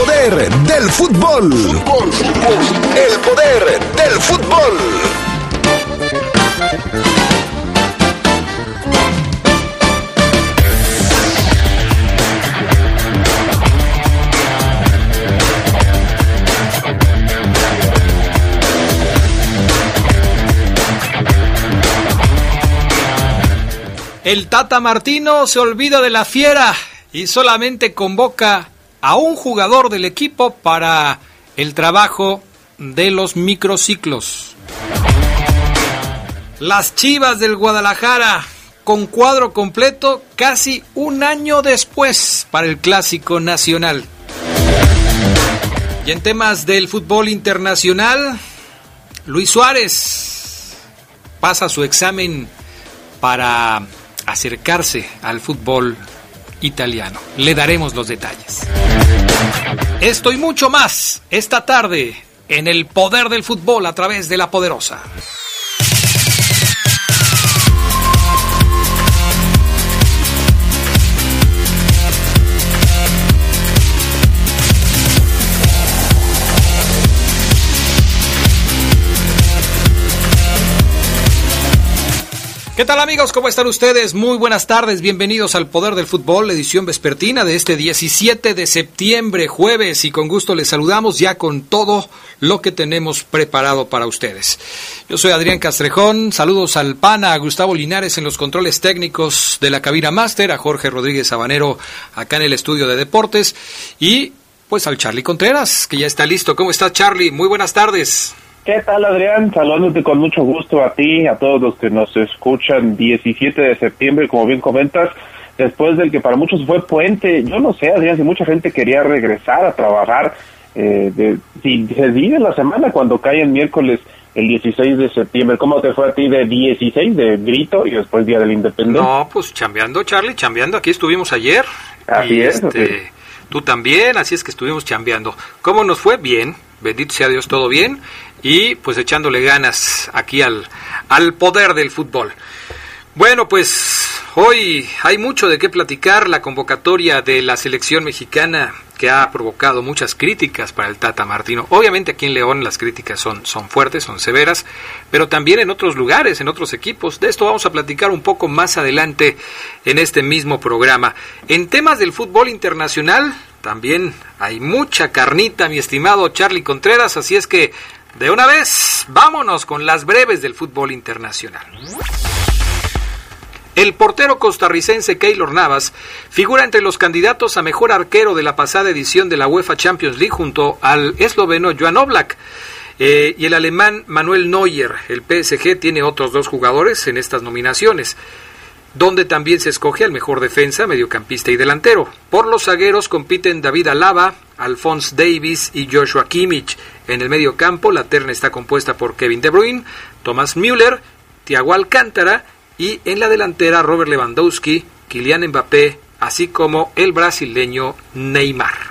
poder del fútbol. El poder del fútbol. El Tata Martino se olvida de la fiera y solamente convoca a un jugador del equipo para el trabajo de los microciclos. Las Chivas del Guadalajara con cuadro completo casi un año después para el Clásico Nacional. Y en temas del fútbol internacional, Luis Suárez pasa su examen para acercarse al fútbol italiano. Le daremos los detalles. Esto y mucho más esta tarde en el poder del fútbol a través de la poderosa. ¿Qué tal amigos? ¿Cómo están ustedes? Muy buenas tardes, bienvenidos al Poder del Fútbol, edición vespertina de este 17 de septiembre, jueves, y con gusto les saludamos ya con todo lo que tenemos preparado para ustedes. Yo soy Adrián Castrejón, saludos al PANA, a Gustavo Linares en los controles técnicos de la cabina máster, a Jorge Rodríguez Sabanero acá en el estudio de deportes, y pues al Charlie Contreras, que ya está listo. ¿Cómo está Charlie? Muy buenas tardes. ¿Qué tal, Adrián? Saludándote con mucho gusto a ti, a todos los que nos escuchan 17 de septiembre, como bien comentas, después del que para muchos fue puente. Yo no sé, Adrián, si mucha gente quería regresar a trabajar, eh, de, si se divide la semana cuando cae el miércoles el 16 de septiembre. ¿Cómo te fue a ti de 16 de grito y después Día del Independencia? No, pues chambeando, Charlie, chambeando. Aquí estuvimos ayer. Así y, es. este. Tú también, así es que estuvimos chambeando. ¿Cómo nos fue? Bien, bendito sea Dios, todo bien. Y pues echándole ganas aquí al, al poder del fútbol. Bueno, pues hoy hay mucho de qué platicar. La convocatoria de la selección mexicana que ha provocado muchas críticas para el Tata Martino. Obviamente aquí en León las críticas son, son fuertes, son severas, pero también en otros lugares, en otros equipos. De esto vamos a platicar un poco más adelante en este mismo programa. En temas del fútbol internacional, también hay mucha carnita, mi estimado Charlie Contreras, así es que de una vez, vámonos con las breves del fútbol internacional. El portero costarricense Keylor Navas figura entre los candidatos a mejor arquero de la pasada edición de la UEFA Champions League junto al esloveno Joan Oblak. Eh, y el alemán Manuel Neuer, el PSG, tiene otros dos jugadores en estas nominaciones, donde también se escoge al mejor defensa, mediocampista y delantero. Por los zagueros compiten David Alaba, Alphonse Davis y Joshua Kimmich. En el medio campo, la terna está compuesta por Kevin De Bruyne, Thomas Müller, Thiago Alcántara y en la delantera Robert Lewandowski, Kylian Mbappé, así como el brasileño Neymar.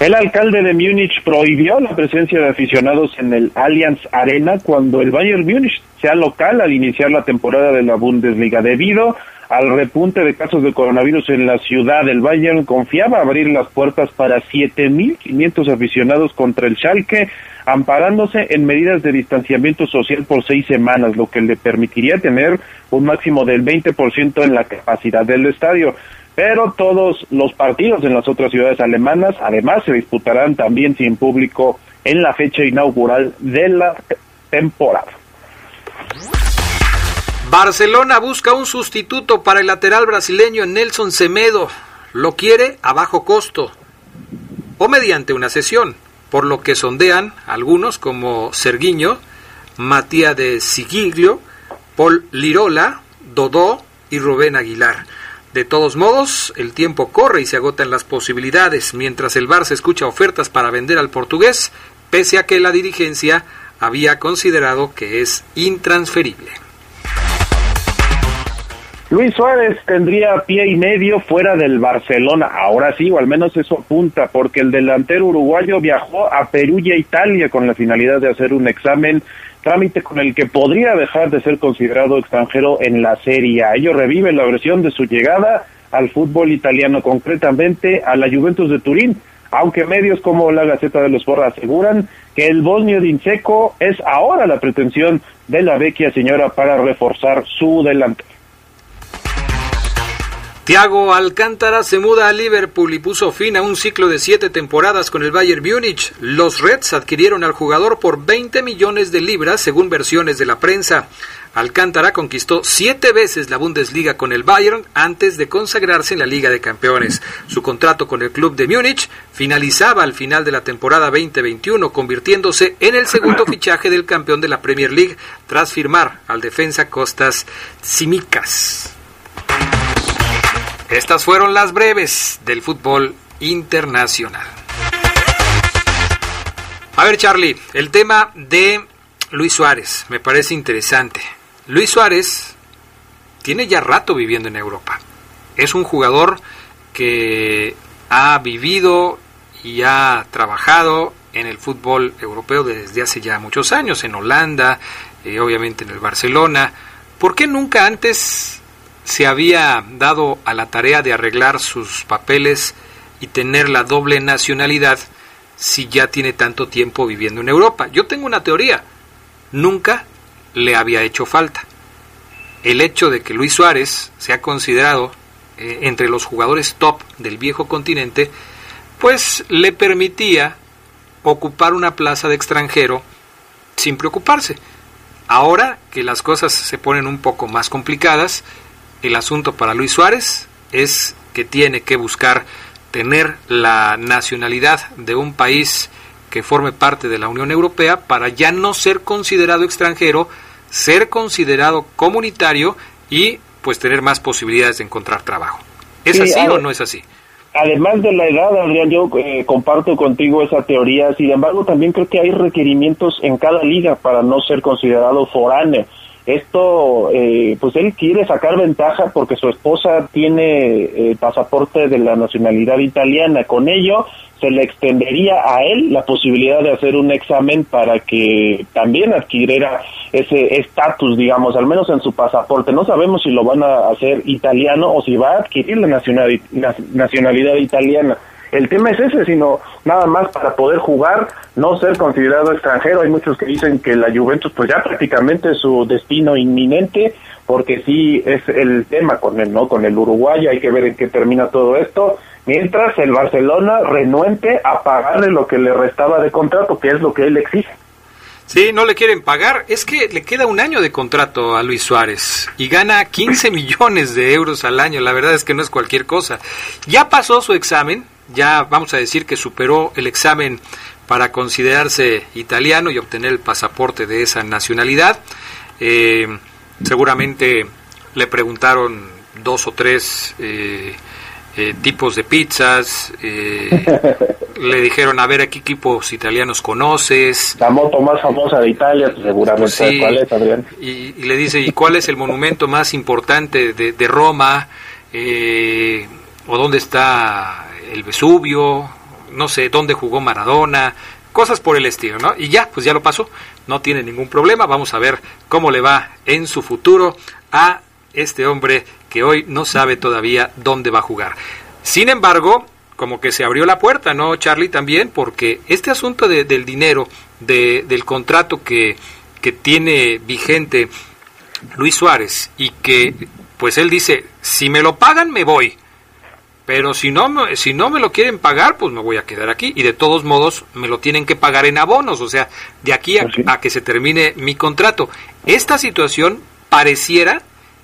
El alcalde de Múnich prohibió la presencia de aficionados en el Allianz Arena cuando el Bayern Múnich sea local al iniciar la temporada de la Bundesliga debido al repunte de casos de coronavirus en la ciudad. El Bayern confiaba abrir las puertas para 7.500 aficionados contra el Schalke, amparándose en medidas de distanciamiento social por seis semanas, lo que le permitiría tener un máximo del 20% en la capacidad del estadio. Pero todos los partidos en las otras ciudades alemanas, además, se disputarán también sin público en la fecha inaugural de la temporada. Barcelona busca un sustituto para el lateral brasileño Nelson Semedo. Lo quiere a bajo costo o mediante una sesión, por lo que sondean algunos como Serguiño, Matías de Sigiglio, Paul Lirola, Dodó y Rubén Aguilar. De todos modos, el tiempo corre y se agotan las posibilidades, mientras el Barça escucha ofertas para vender al portugués, pese a que la dirigencia había considerado que es intransferible. Luis Suárez tendría pie y medio fuera del Barcelona, ahora sí, o al menos eso apunta, porque el delantero uruguayo viajó a Perú y a Italia con la finalidad de hacer un examen, trámite con el que podría dejar de ser considerado extranjero en la Serie A. Ello revive la versión de su llegada al fútbol italiano, concretamente a la Juventus de Turín, aunque medios como la Gaceta de los Sport aseguran que el bosnio de Inseco es ahora la pretensión de la vecchia señora para reforzar su delante. Thiago Alcántara se muda a Liverpool y puso fin a un ciclo de siete temporadas con el Bayern Múnich. Los Reds adquirieron al jugador por 20 millones de libras, según versiones de la prensa. Alcántara conquistó siete veces la Bundesliga con el Bayern antes de consagrarse en la Liga de Campeones. Su contrato con el club de Múnich finalizaba al final de la temporada 2021, convirtiéndose en el segundo fichaje del campeón de la Premier League tras firmar al defensa Costas Simicas. Estas fueron las breves del fútbol internacional. A ver, Charlie, el tema de Luis Suárez me parece interesante. Luis Suárez tiene ya rato viviendo en Europa. Es un jugador que ha vivido y ha trabajado en el fútbol europeo desde hace ya muchos años, en Holanda, eh, obviamente en el Barcelona. ¿Por qué nunca antes se había dado a la tarea de arreglar sus papeles y tener la doble nacionalidad si ya tiene tanto tiempo viviendo en Europa. Yo tengo una teoría, nunca le había hecho falta. El hecho de que Luis Suárez sea considerado eh, entre los jugadores top del viejo continente, pues le permitía ocupar una plaza de extranjero sin preocuparse. Ahora que las cosas se ponen un poco más complicadas, el asunto para Luis Suárez es que tiene que buscar tener la nacionalidad de un país que forme parte de la Unión Europea para ya no ser considerado extranjero, ser considerado comunitario y pues tener más posibilidades de encontrar trabajo. ¿Es así o no es así? Además de la edad, Adrián, yo eh, comparto contigo esa teoría. Sin embargo, también creo que hay requerimientos en cada liga para no ser considerado foráneo. Esto, eh, pues él quiere sacar ventaja porque su esposa tiene eh, pasaporte de la nacionalidad italiana. Con ello, se le extendería a él la posibilidad de hacer un examen para que también adquiriera ese estatus, digamos, al menos en su pasaporte. No sabemos si lo van a hacer italiano o si va a adquirir la nacionalidad italiana el tema es ese, sino nada más para poder jugar, no ser considerado extranjero. Hay muchos que dicen que la Juventus pues ya prácticamente es su destino inminente, porque sí es el tema con el, ¿no? Con el Uruguay, hay que ver en qué termina todo esto. Mientras el Barcelona renuente a pagarle lo que le restaba de contrato, que es lo que él exige. Sí, no le quieren pagar. Es que le queda un año de contrato a Luis Suárez y gana 15 millones de euros al año. La verdad es que no es cualquier cosa. Ya pasó su examen, ya vamos a decir que superó el examen para considerarse italiano y obtener el pasaporte de esa nacionalidad. Eh, seguramente le preguntaron dos o tres eh, eh, tipos de pizzas, le dijeron a ver a qué equipos italianos conoces. La moto más famosa de Italia, pues, seguramente. ¿Cuál es, Adrián? Y, le dice, ¿y cuál es el monumento más importante de, de Roma? ¿O dónde está el Vesubio, no sé dónde jugó Maradona, cosas por el estilo, ¿no? Y ya, pues ya lo pasó, no tiene ningún problema, vamos a ver cómo le va en su futuro a este hombre que hoy no sabe todavía dónde va a jugar. Sin embargo, como que se abrió la puerta, ¿no, Charlie? También, porque este asunto del dinero, de, del contrato que, que tiene vigente Luis Suárez y que, pues él dice, si me lo pagan, me voy pero si no, si no me lo quieren pagar, pues me voy a quedar aquí. Y de todos modos, me lo tienen que pagar en abonos. O sea, de aquí a, que se termine mi contrato. Esta situación pareciera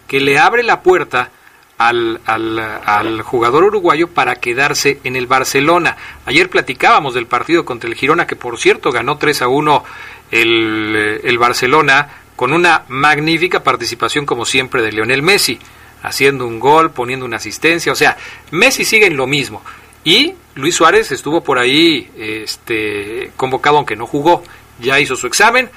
que le abre la puerta al, al, al, jugador uruguayo para quedarse en el Barcelona. Ayer platicábamos del partido contra el Girona, que por cierto ganó 3 a 1 el, el Barcelona, con una magnífica participación, como siempre, de Lionel Messi haciendo un gol, poniendo una asistencia, o sea, Messi sigue en lo mismo. Y Luis Suárez estuvo por ahí este, convocado aunque no jugó, ya hizo su examen.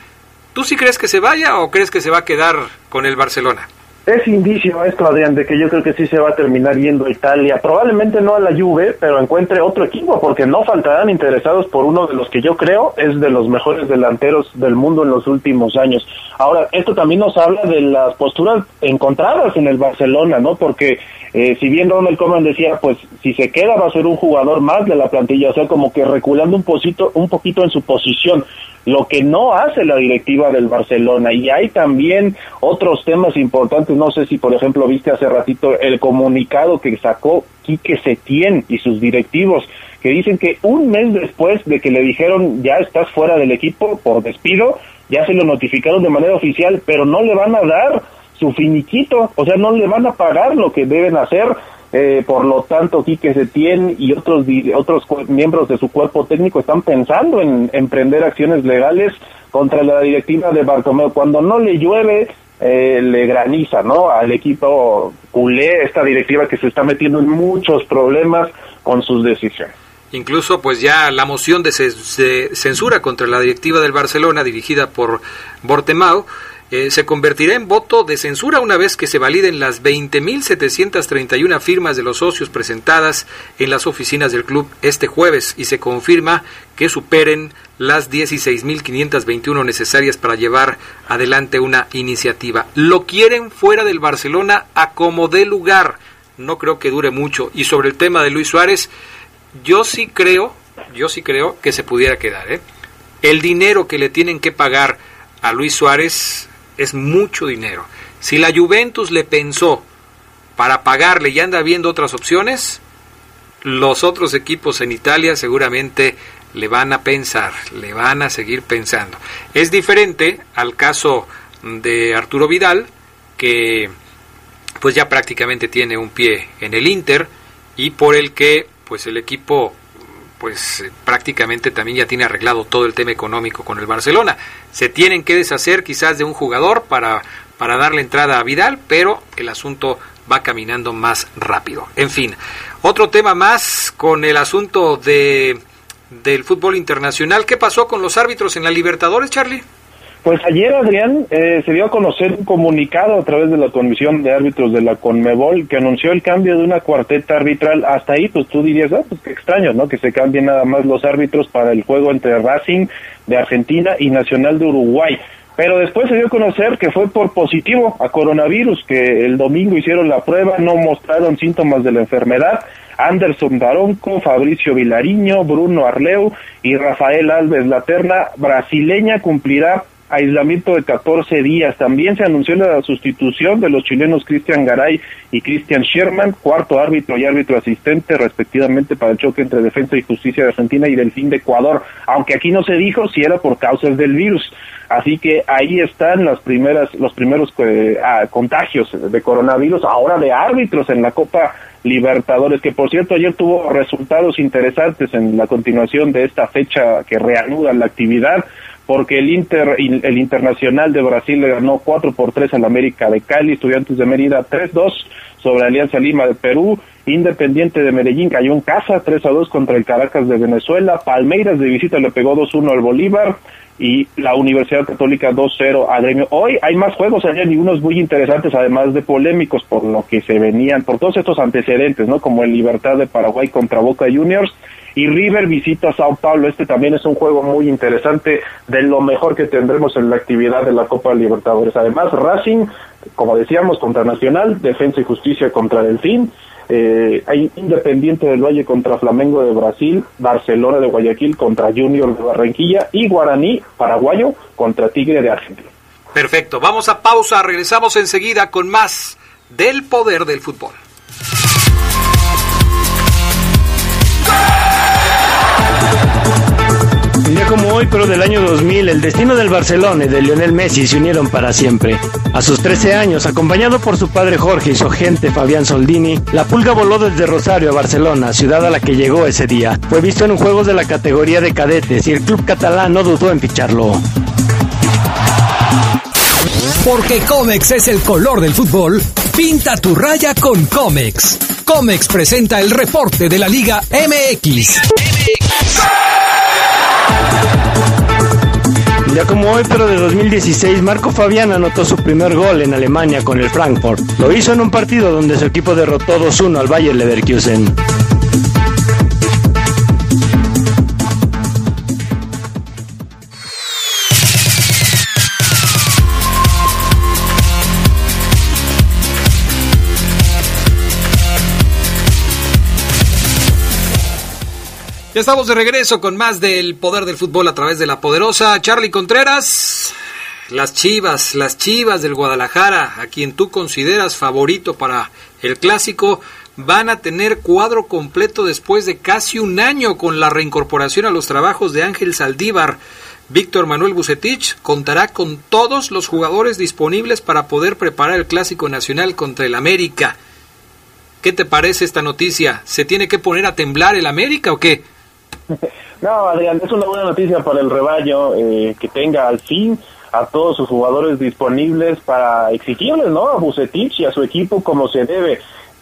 ¿Tú sí crees que se vaya o crees que se va a quedar con el Barcelona? Es indicio esto, Adrián, de que yo creo que sí se va a terminar yendo a Italia. Probablemente no a la Juve, pero encuentre otro equipo, porque no faltarán interesados por uno de los que yo creo es de los mejores delanteros del mundo en los últimos años. Ahora, esto también nos habla de las posturas encontradas en el Barcelona, ¿no? Porque eh, si bien Ronald Koeman decía, pues si se queda va a ser un jugador más de la plantilla, o sea, como que reculando un poquito, un poquito en su posición lo que no hace la directiva del Barcelona. Y hay también otros temas importantes, no sé si por ejemplo viste hace ratito el comunicado que sacó Quique Setién y sus directivos, que dicen que un mes después de que le dijeron ya estás fuera del equipo por despido, ya se lo notificaron de manera oficial, pero no le van a dar su finiquito, o sea, no le van a pagar lo que deben hacer eh, por lo tanto, Quique Setién y otros, otros miembros de su cuerpo técnico están pensando en emprender acciones legales contra la directiva de Bartomeu. Cuando no le llueve, eh, le graniza, ¿no? Al equipo culé, esta directiva que se está metiendo en muchos problemas con sus decisiones. Incluso, pues ya la moción de censura contra la directiva del Barcelona, dirigida por Bortemau, eh, se convertirá en voto de censura una vez que se validen las 20.731 firmas de los socios presentadas en las oficinas del club este jueves y se confirma que superen las 16.521 necesarias para llevar adelante una iniciativa. Lo quieren fuera del Barcelona a como dé lugar. No creo que dure mucho. Y sobre el tema de Luis Suárez, yo sí creo, yo sí creo que se pudiera quedar. ¿eh? El dinero que le tienen que pagar a Luis Suárez es mucho dinero. Si la Juventus le pensó para pagarle y anda viendo otras opciones, los otros equipos en Italia seguramente le van a pensar, le van a seguir pensando. Es diferente al caso de Arturo Vidal, que pues ya prácticamente tiene un pie en el Inter y por el que pues el equipo pues prácticamente también ya tiene arreglado todo el tema económico con el Barcelona. Se tienen que deshacer quizás de un jugador para, para darle entrada a Vidal, pero el asunto va caminando más rápido. En fin, otro tema más con el asunto de del fútbol internacional. ¿Qué pasó con los árbitros en la Libertadores, Charlie? Pues ayer, Adrián, eh, se dio a conocer un comunicado a través de la Comisión de Árbitros de la CONMEBOL que anunció el cambio de una cuarteta arbitral. Hasta ahí, pues tú dirías, ah, pues qué extraño, ¿no? Que se cambien nada más los árbitros para el juego entre Racing de Argentina y Nacional de Uruguay. Pero después se dio a conocer que fue por positivo a coronavirus, que el domingo hicieron la prueba, no mostraron síntomas de la enfermedad. Anderson Daronco, Fabricio Vilariño, Bruno Arleu y Rafael Alves. La terna brasileña cumplirá aislamiento de 14 días. También se anunció la sustitución de los chilenos Cristian Garay y Cristian Sherman, cuarto árbitro y árbitro asistente respectivamente para el choque entre Defensa y Justicia de Argentina y Delfín de Ecuador, aunque aquí no se dijo si era por causas del virus. Así que ahí están las primeras, los primeros eh, ah, contagios de coronavirus, ahora de árbitros en la Copa Libertadores, que por cierto ayer tuvo resultados interesantes en la continuación de esta fecha que reanuda la actividad porque el Inter el Internacional de Brasil le ganó 4 por 3 al América de Cali, Estudiantes de Mérida 3-2 sobre Alianza Lima de Perú, Independiente de Medellín cayó en casa 3 a 2 contra el Caracas de Venezuela, Palmeiras de visita le pegó 2-1 al Bolívar y la Universidad Católica 2-0 a Gremio. Hoy hay más juegos allá y unos muy interesantes además de polémicos por lo que se venían, por todos estos antecedentes, ¿no? Como el Libertad de Paraguay contra Boca Juniors y River visita Sao Paulo. Este también es un juego muy interesante de lo mejor que tendremos en la actividad de la Copa Libertadores. Además, Racing, como decíamos, contra Nacional, Defensa y Justicia contra Delfín. Eh, hay Independiente del Valle contra Flamengo de Brasil, Barcelona de Guayaquil contra Junior de Barranquilla y Guaraní paraguayo contra Tigre de Argentina. Perfecto, vamos a pausa, regresamos enseguida con más del poder del fútbol. Como hoy, pero del año 2000, el destino del Barcelona y de Lionel Messi se unieron para siempre. A sus 13 años, acompañado por su padre Jorge y su agente Fabián Soldini, la pulga voló desde Rosario a Barcelona, ciudad a la que llegó ese día. Fue visto en un juego de la categoría de cadetes y el club catalán no dudó en ficharlo. Porque Comex es el color del fútbol, pinta tu raya con Comex. Comex presenta el reporte de la Liga MX. Día como hoy, pero de 2016, Marco Fabián anotó su primer gol en Alemania con el Frankfurt. Lo hizo en un partido donde su equipo derrotó 2-1 al Bayer Leverkusen. Ya estamos de regreso con más del poder del fútbol a través de la poderosa Charlie Contreras. Las Chivas, las Chivas del Guadalajara, a quien tú consideras favorito para el clásico, van a tener cuadro completo después de casi un año con la reincorporación a los trabajos de Ángel Saldívar. Víctor Manuel Bucetich contará con todos los jugadores disponibles para poder preparar el clásico nacional contra el América. ¿Qué te parece esta noticia? ¿Se tiene que poner a temblar el América o qué? No, Adrián, es una buena noticia para el rebaño eh, que tenga al fin a todos sus jugadores disponibles para exigirles, ¿no? A Bucetich y a su equipo como se debe.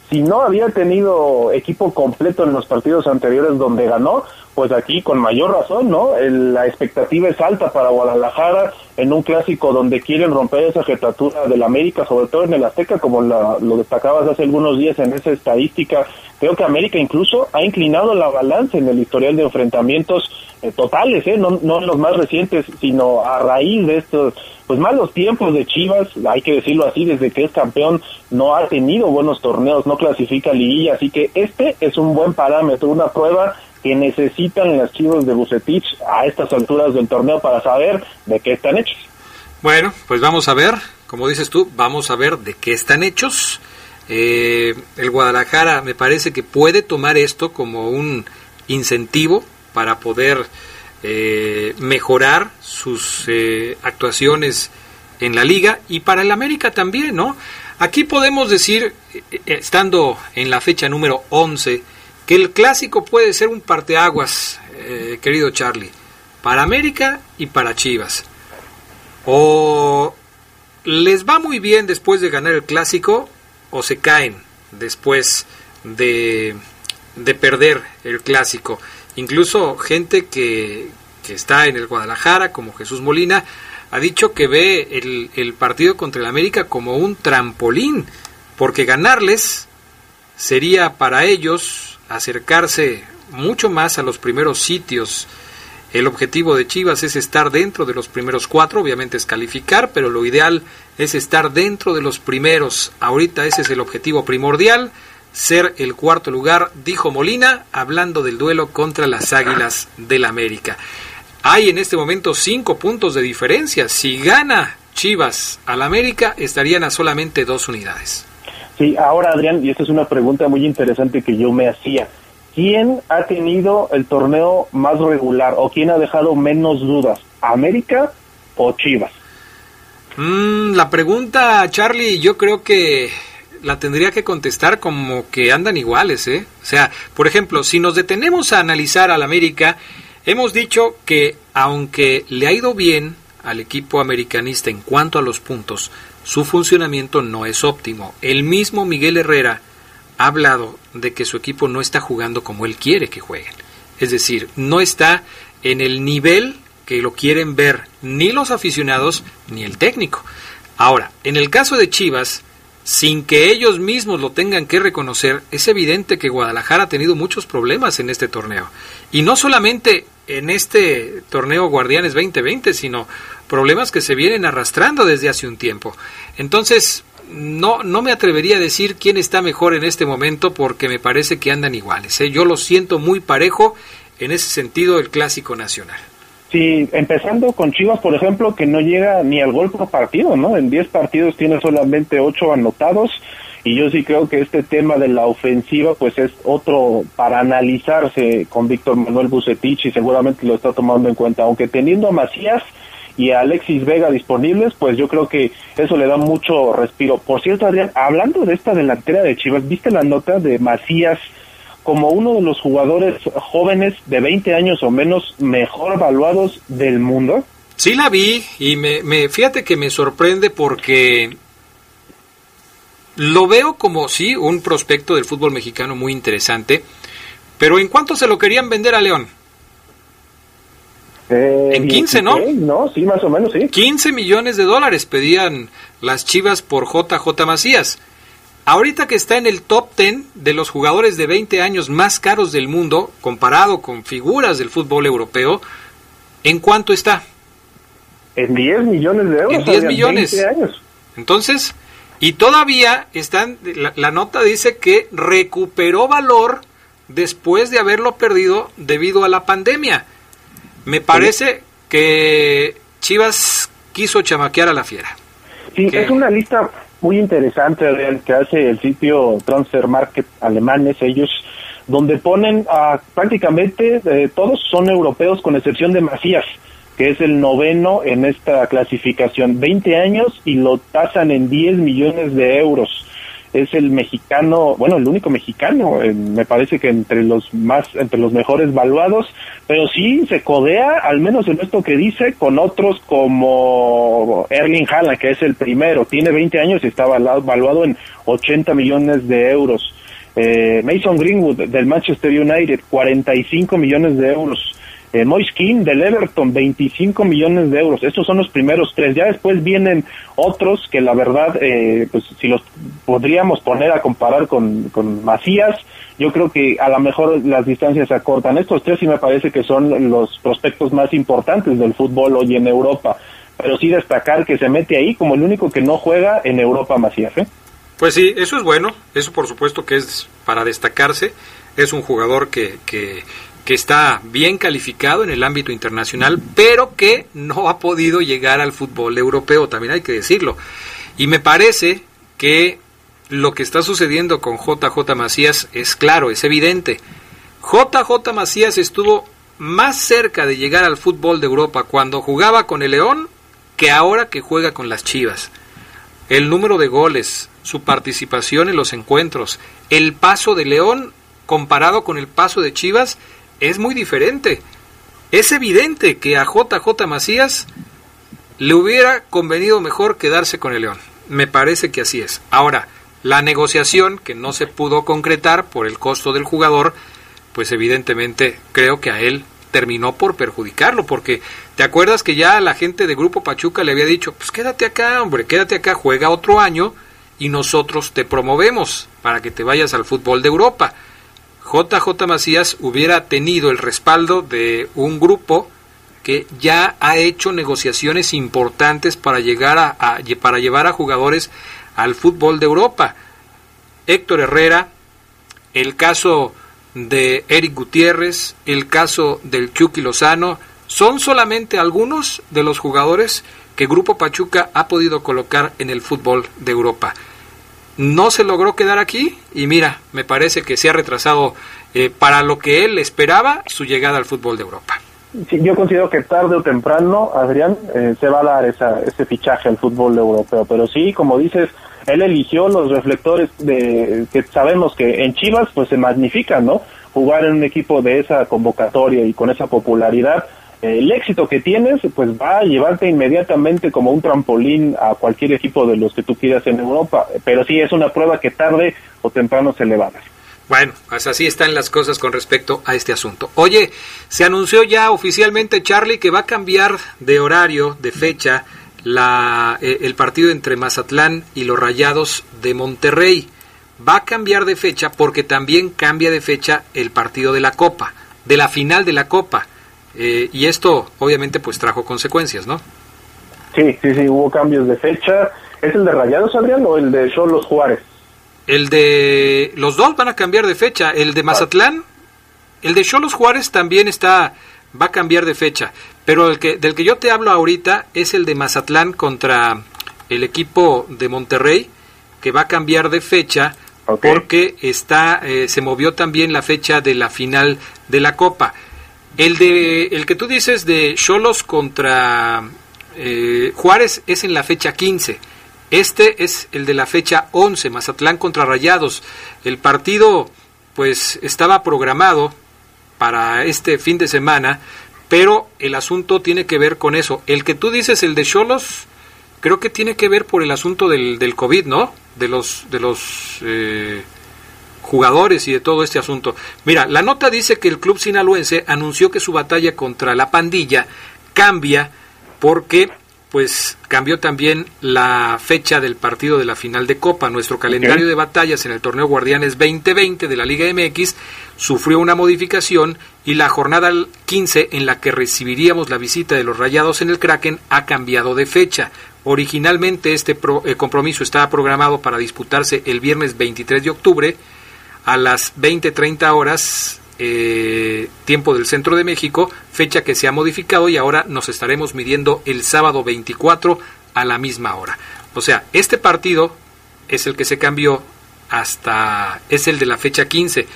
Si no había tenido equipo completo en los partidos anteriores donde ganó, pues aquí con mayor razón, ¿no? la expectativa es alta para Guadalajara en un clásico donde quieren romper esa jetatura del América, sobre todo en el Azteca, como lo destacabas hace algunos días en esa estadística. Creo que América incluso ha inclinado la balanza en el historial de enfrentamientos eh, totales, ¿eh? No, no los más recientes, sino a raíz de estos pues malos tiempos de Chivas, hay que decirlo así, desde que es campeón no ha tenido buenos torneos, no clasifica liguilla, así que este es un buen parámetro, una prueba que necesitan las Chivas de Bucetich a estas alturas del torneo para saber de qué están hechos. Bueno, pues vamos a ver, como dices tú, vamos a ver de qué están hechos. Eh, el Guadalajara me parece que puede tomar esto como un incentivo para poder eh, mejorar sus eh, actuaciones en la liga y para el América también, ¿no? Aquí podemos decir, estando en la fecha número 11, que el clásico puede ser un parteaguas, eh, querido Charlie, para América y para Chivas. O les va muy bien después de ganar el clásico o se caen después de, de perder el clásico. Incluso gente que, que, está en el Guadalajara, como Jesús Molina, ha dicho que ve el, el partido contra el América como un trampolín, porque ganarles sería para ellos acercarse mucho más a los primeros sitios. El objetivo de Chivas es estar dentro de los primeros cuatro, obviamente es calificar, pero lo ideal es estar dentro de los primeros. Ahorita ese es el objetivo primordial, ser el cuarto lugar, dijo Molina, hablando del duelo contra las Águilas del América. Hay en este momento cinco puntos de diferencia. Si gana Chivas al América, estarían a solamente dos unidades. Sí, ahora Adrián, y esta es una pregunta muy interesante que yo me hacía. ¿Quién ha tenido el torneo más regular o quién ha dejado menos dudas? ¿América o Chivas? Mm, la pregunta, Charlie, yo creo que la tendría que contestar como que andan iguales, ¿eh? O sea, por ejemplo, si nos detenemos a analizar al América, hemos dicho que aunque le ha ido bien al equipo americanista en cuanto a los puntos, su funcionamiento no es óptimo. El mismo Miguel Herrera ha hablado de que su equipo no está jugando como él quiere que jueguen. Es decir, no está en el nivel que lo quieren ver ni los aficionados ni el técnico. Ahora, en el caso de Chivas, sin que ellos mismos lo tengan que reconocer, es evidente que Guadalajara ha tenido muchos problemas en este torneo. Y no solamente en este torneo Guardianes 2020, sino problemas que se vienen arrastrando desde hace un tiempo. Entonces, no, no me atrevería a decir quién está mejor en este momento porque me parece que andan iguales. ¿eh? Yo lo siento muy parejo en ese sentido el clásico nacional. Sí, empezando con Chivas, por ejemplo, que no llega ni al gol por partido, ¿no? En 10 partidos tiene solamente 8 anotados y yo sí creo que este tema de la ofensiva pues es otro para analizarse con Víctor Manuel Bucetich y seguramente lo está tomando en cuenta, aunque teniendo a Macías y a Alexis Vega disponibles, pues yo creo que eso le da mucho respiro. Por cierto, Adrián, hablando de esta delantera de Chivas, ¿viste la nota de Macías como uno de los jugadores jóvenes de 20 años o menos mejor evaluados del mundo? Sí la vi y me, me fíjate que me sorprende porque lo veo como sí un prospecto del fútbol mexicano muy interesante, pero ¿en cuánto se lo querían vender a León? Eh, en 15, ¿no? No, sí, más o menos, sí. 15 millones de dólares pedían las Chivas por JJ Macías. Ahorita que está en el top 10 de los jugadores de 20 años más caros del mundo, comparado con figuras del fútbol europeo, ¿en cuánto está? En 10 millones de euros. En 10 millones. años. Entonces, y todavía están, la, la, nota dice que recuperó valor después de haberlo perdido debido a la pandemia. Me parece que Chivas quiso chamaquear a la fiera. Sí, es una lista muy interesante que hace el sitio Transfer Market alemanes, ellos, donde ponen a prácticamente eh, todos son europeos con excepción de Macías, que es el noveno en esta clasificación, 20 años y lo tasan en 10 millones de euros. Es el mexicano, bueno, el único mexicano, eh, me parece que entre los más, entre los mejores valuados, pero sí se codea, al menos en esto que dice, con otros como Erling Haaland, que es el primero, tiene 20 años y está valuado en 80 millones de euros. Eh, Mason Greenwood del Manchester United, 45 millones de euros. Eh, del Everton, 25 millones de euros. Estos son los primeros tres. Ya después vienen otros que la verdad, eh, pues si los podríamos poner a comparar con, con Macías, yo creo que a lo mejor las distancias se acortan. Estos tres sí me parece que son los prospectos más importantes del fútbol hoy en Europa. Pero sí destacar que se mete ahí como el único que no juega en Europa Macías. ¿eh? Pues sí, eso es bueno. Eso por supuesto que es para destacarse. Es un jugador que, que que está bien calificado en el ámbito internacional, pero que no ha podido llegar al fútbol europeo, también hay que decirlo. Y me parece que lo que está sucediendo con JJ Macías es claro, es evidente. JJ Macías estuvo más cerca de llegar al fútbol de Europa cuando jugaba con el León que ahora que juega con las Chivas. El número de goles, su participación en los encuentros, el paso de León comparado con el paso de Chivas, es muy diferente. Es evidente que a JJ Macías le hubiera convenido mejor quedarse con el León. Me parece que así es. Ahora, la negociación que no se pudo concretar por el costo del jugador, pues evidentemente creo que a él terminó por perjudicarlo, porque te acuerdas que ya la gente de Grupo Pachuca le había dicho, pues quédate acá, hombre, quédate acá, juega otro año y nosotros te promovemos para que te vayas al fútbol de Europa. JJ Macías hubiera tenido el respaldo de un grupo que ya ha hecho negociaciones importantes para llegar a, a, para llevar a jugadores al fútbol de Europa. Héctor Herrera, el caso de Eric Gutiérrez, el caso del Chucky Lozano, son solamente algunos de los jugadores que Grupo Pachuca ha podido colocar en el fútbol de Europa no se logró quedar aquí y mira, me parece que se ha retrasado eh, para lo que él esperaba su llegada al fútbol de Europa. Sí, yo considero que tarde o temprano, Adrián, eh, se va a dar esa, ese fichaje al fútbol europeo, pero sí, como dices, él eligió los reflectores de que sabemos que en Chivas pues se magnifican, ¿no? Jugar en un equipo de esa convocatoria y con esa popularidad, el éxito que tienes pues va a llevarte inmediatamente como un trampolín a cualquier equipo de los que tú quieras en Europa, pero sí es una prueba que tarde o temprano se le va a dar. Bueno, pues así están las cosas con respecto a este asunto. Oye, se anunció ya oficialmente, Charlie, que va a cambiar de horario, de fecha, la, eh, el partido entre Mazatlán y los Rayados de Monterrey. Va a cambiar de fecha porque también cambia de fecha el partido de la Copa, de la final de la Copa. Eh, y esto obviamente pues trajo consecuencias, ¿no? Sí, sí, sí, hubo cambios de fecha. ¿Es el de Rayados, Adrián, o el de Cholos Juárez? El de... Los dos van a cambiar de fecha. El de Mazatlán, el de Cholos Juárez también está... va a cambiar de fecha. Pero el que, del que yo te hablo ahorita es el de Mazatlán contra el equipo de Monterrey, que va a cambiar de fecha okay. porque está, eh, se movió también la fecha de la final de la Copa. El de el que tú dices de Cholos contra eh, Juárez es en la fecha 15. Este es el de la fecha 11, Mazatlán contra Rayados. El partido pues estaba programado para este fin de semana, pero el asunto tiene que ver con eso. El que tú dices, el de Cholos, creo que tiene que ver por el asunto del, del COVID, ¿no? De los, de los, eh, jugadores y de todo este asunto. Mira, la nota dice que el club sinaloense anunció que su batalla contra la pandilla cambia porque pues cambió también la fecha del partido de la final de Copa. Nuestro calendario de batallas en el torneo Guardianes 2020 de la Liga MX sufrió una modificación y la jornada 15 en la que recibiríamos la visita de los Rayados en el Kraken ha cambiado de fecha. Originalmente este eh, compromiso estaba programado para disputarse el viernes 23 de octubre a las 20:30 horas eh, tiempo del centro de México, fecha que se ha modificado y ahora nos estaremos midiendo el sábado 24 a la misma hora. O sea, este partido es el que se cambió hasta es el de la fecha 15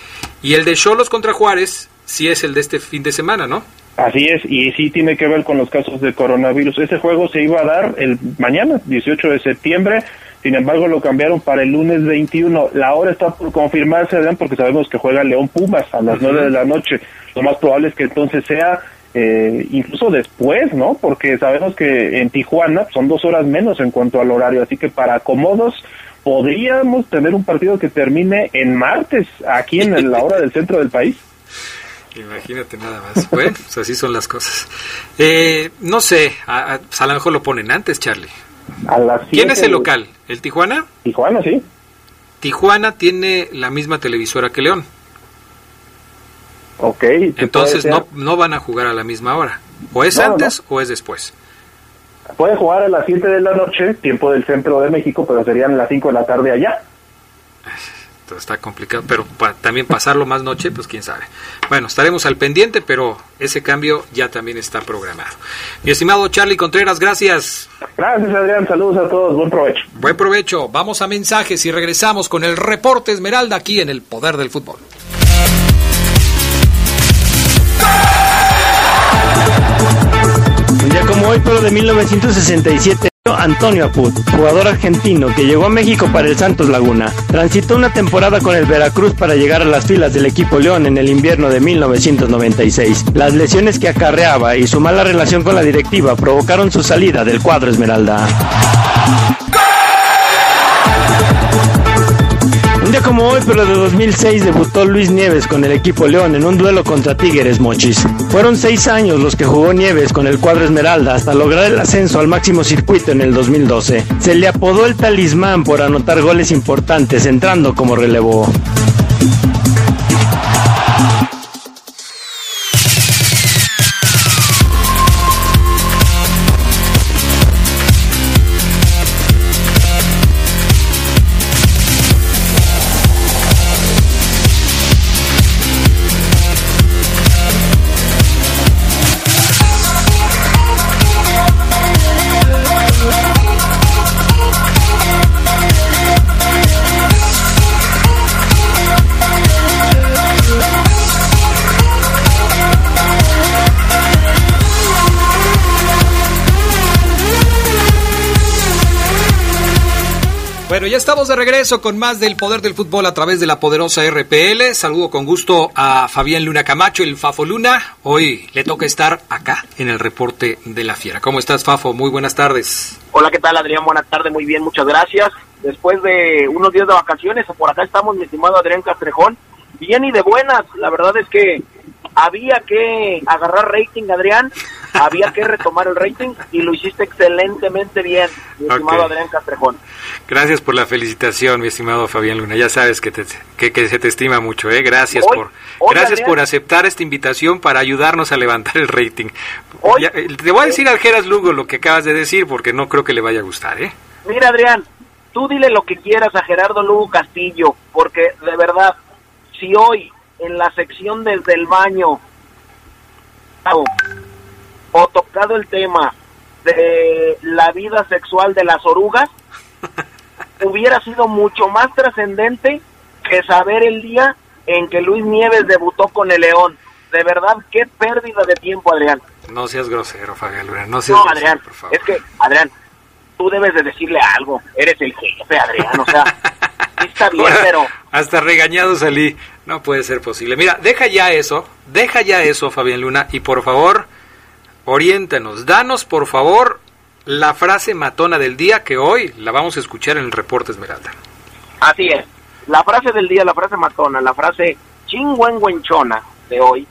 y el de Cholos contra Juárez sí es el de este fin de semana, ¿no? Así es, y sí tiene que ver con los casos de coronavirus. Ese juego se iba a dar el mañana, 18 de septiembre, sin embargo lo cambiaron para el lunes 21. La hora está por confirmarse, Adrián, porque sabemos que juega León Pumas a las nueve 9 de la noche. Lo más probable es que entonces sea eh, incluso después, ¿no? Porque sabemos que en Tijuana son dos horas menos en cuanto al horario, así que para acomodos podríamos tener un partido que termine en martes, aquí en la hora del centro del país. Imagínate nada más. Bueno, pues así son las cosas. Eh, no sé, a, a, lo mejor lo ponen antes, Charlie. ¿Quién es el local? ¿El Tijuana? Tijuana, sí. Tijuana tiene la misma televisora que León. Ok. Entonces no, no van a jugar a la misma hora. O es antes o es después. Puede jugar a las 7 de la noche, tiempo del centro de México, pero serían las 5 de la tarde allá está complicado, pero también pasarlo más noche, pues quién sabe. Bueno, estaremos al pendiente, pero ese cambio ya también está programado. Mi estimado Charlie Contreras, gracias. Gracias, Adrián. Saludos a todos. Buen provecho. Buen provecho. Vamos a mensajes y regresamos con el reporte Esmeralda aquí en el Poder del Fútbol. Un día como hoy, pero de 1967. Antonio Apud, jugador argentino que llegó a México para el Santos Laguna, transitó una temporada con el Veracruz para llegar a las filas del equipo León en el invierno de 1996. Las lesiones que acarreaba y su mala relación con la directiva provocaron su salida del cuadro Esmeralda. Como hoy, pero de 2006, debutó Luis Nieves con el equipo León en un duelo contra Tigres Mochis. Fueron seis años los que jugó Nieves con el cuadro Esmeralda hasta lograr el ascenso al máximo circuito en el 2012. Se le apodó el talismán por anotar goles importantes entrando como relevo. Estamos de regreso con más del poder del fútbol a través de la poderosa RPL. Saludo con gusto a Fabián Luna Camacho, el Fafo Luna. Hoy le toca estar acá en el reporte de la fiera. ¿Cómo estás, Fafo? Muy buenas tardes. Hola, ¿qué tal, Adrián? Buenas tardes, muy bien, muchas gracias. Después de unos días de vacaciones, por acá estamos, mi estimado Adrián Castrejón. Bien y de buenas, la verdad es que había que agarrar rating, Adrián, había que retomar el rating y lo hiciste excelentemente bien, mi estimado Adrián Castrejón. Gracias por la felicitación, mi estimado Fabián Luna. Ya sabes que, que, se te estima mucho, ¿eh? Gracias por gracias por aceptar esta invitación para ayudarnos a levantar el rating. Eh, te voy a decir al Geras Lugo lo que acabas de decir porque no creo que le vaya a gustar, ¿eh? Mira, Adrián, tú dile lo que quieras a Gerardo Lugo Castillo, porque de verdad, si hoy en la sección desde el baño o tocado el tema de la vida sexual de las orugas, hubiera sido mucho más trascendente que saber el día en que Luis Nieves debutó con el León. De verdad, qué pérdida de tiempo, Adrián. No seas grosero, Fabián No seas no, Adrián, por favor. es que, Adrián, tú debes de decirle algo. Eres el jefe, Adrián, o sea, está bien, pero... Hasta regañado salí. No puede ser posible. Mira, deja ya eso, deja ya eso, Fabián Luna, y por favor, oriéntanos, danos por favor la frase matona del día que hoy la vamos a escuchar en el reporte Esmeralda. Así es. la frase del día, la frase matona, la frase chingüengüenchona de hoy,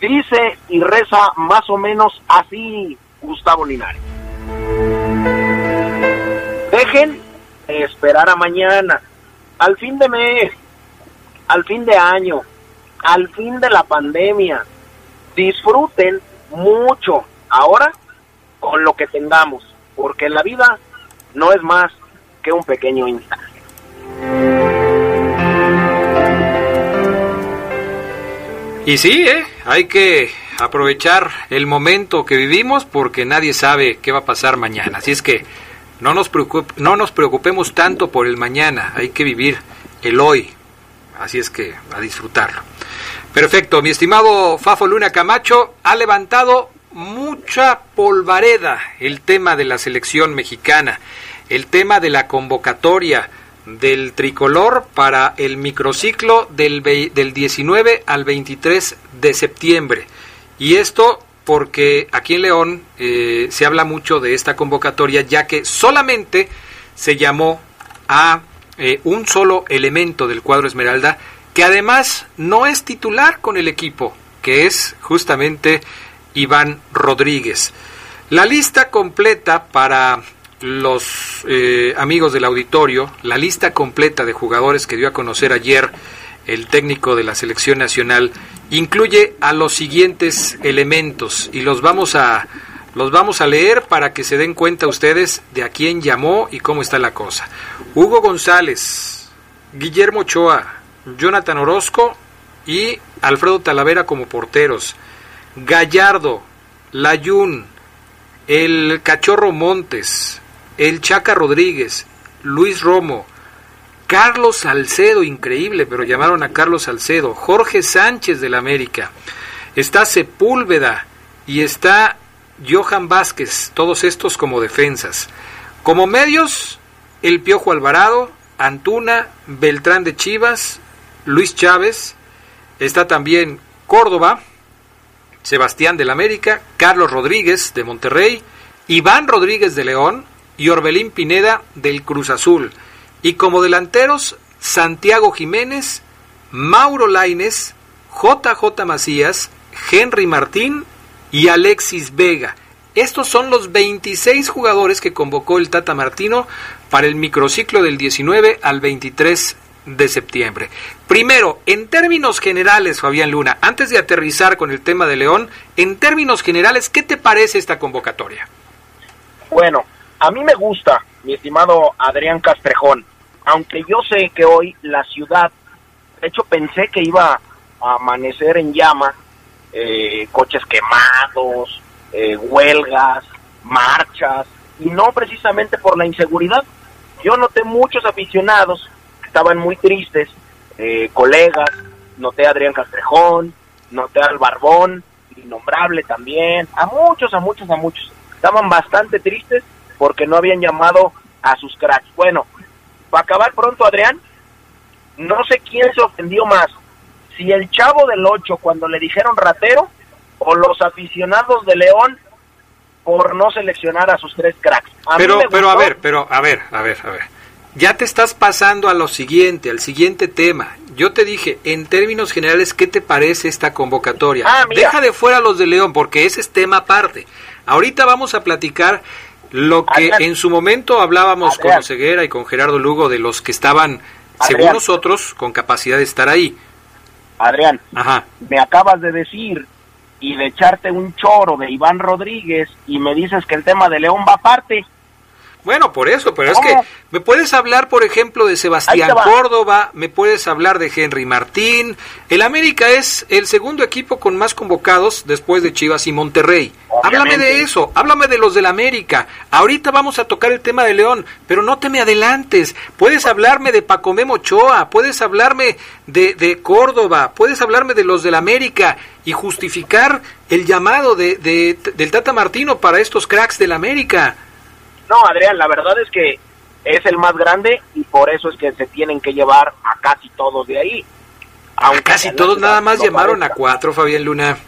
dice y reza más o menos así Gustavo Linares. Dejen de esperar a mañana, al fin de mes, al fin de año, al fin de la pandemia. Disfruten mucho ahora con lo que tengamos, porque la vida no es más que un pequeño instante. Y sí, ¿eh? hay que aprovechar el momento que vivimos porque nadie sabe qué va a pasar mañana. Así es que no nos, no nos preocupemos tanto por el mañana, hay que vivir el hoy. Así es que a disfrutarlo. Perfecto, mi estimado Fafo Luna Camacho ha levantado mucha polvareda el tema de la selección mexicana, el tema de la convocatoria del tricolor para el microciclo del, del 19 al 23 de septiembre. Y esto porque aquí en León eh, se habla mucho de esta convocatoria ya que solamente se llamó a eh, un solo elemento del cuadro Esmeralda que además no es titular con el equipo, que es justamente Iván Rodríguez. La lista completa para los eh, amigos del auditorio, la lista completa de jugadores que dio a conocer ayer el técnico de la selección nacional, incluye a los siguientes elementos y los vamos a los vamos a leer para que se den cuenta ustedes de a quién llamó y cómo está la cosa. Hugo González, Guillermo Ochoa, Jonathan Orozco y Alfredo Talavera como porteros. Gallardo, Layún, el Cachorro Montes, el Chaca Rodríguez, Luis Romo, Carlos Salcedo, increíble, pero llamaron a Carlos Salcedo, Jorge Sánchez del América, está Sepúlveda y está Johan Vázquez, todos estos como defensas. Como medios, el Piojo Alvarado, Antuna, Beltrán de Chivas, Luis Chávez, está también Córdoba, Sebastián del América, Carlos Rodríguez de Monterrey, Iván Rodríguez de León, y Orbelín Pineda del Cruz Azul. Y como delanteros, Santiago Jiménez, Mauro Laines, JJ Macías, Henry Martín y Alexis Vega. Estos son los 26 jugadores que convocó el Tata Martino para el microciclo del 19 al 23 de septiembre. Primero, en términos generales, Fabián Luna, antes de aterrizar con el tema de León, en términos generales, ¿qué te parece esta convocatoria? Bueno, a mí me gusta, mi estimado Adrián Castrejón, aunque yo sé que hoy la ciudad, de hecho pensé que iba a amanecer en llama, eh, coches quemados, eh, huelgas, marchas, y no precisamente por la inseguridad. Yo noté muchos aficionados estaban muy tristes, eh, colegas, noté a Adrián Castrejón, noté al Barbón, innombrable también, a muchos, a muchos, a muchos. Estaban bastante tristes porque no habían llamado a sus cracks. Bueno, para acabar pronto, Adrián, no sé quién se ofendió más, si el chavo del 8 cuando le dijeron ratero o los aficionados de León por no seleccionar a sus tres cracks. pero, pero a ver, pero a ver, a ver, a ver. Ya te estás pasando a lo siguiente, al siguiente tema. Yo te dije, en términos generales, ¿qué te parece esta convocatoria? Ah, Deja de fuera los de León, porque ese es tema aparte. Ahorita vamos a platicar lo que en su momento hablábamos con Ceguera y con Gerardo Lugo de los que estaban, según nosotros, con capacidad de estar ahí. Adrián, me acabas de decir y de echarte un choro de Iván Rodríguez y me dices que el tema de León va aparte. Bueno, por eso, pero es que me puedes hablar, por ejemplo, de Sebastián Córdoba, me puedes hablar de Henry Martín. El América es el segundo equipo con más convocados después de Chivas y Monterrey. Háblame de eso, háblame de los del América. Ahorita vamos a tocar el tema de León, pero no te me adelantes. Puedes hablarme de Pacomé Ochoa, puedes hablarme de, de Córdoba, puedes hablarme de los del América y justificar el llamado de, de, del Tata Martino para estos cracks del América. No, Adrián, la verdad es que es el más grande y por eso es que se tienen que llevar a casi todos de ahí. Aunque casi todos nada más llamaron a cuatro, Fabián Luna.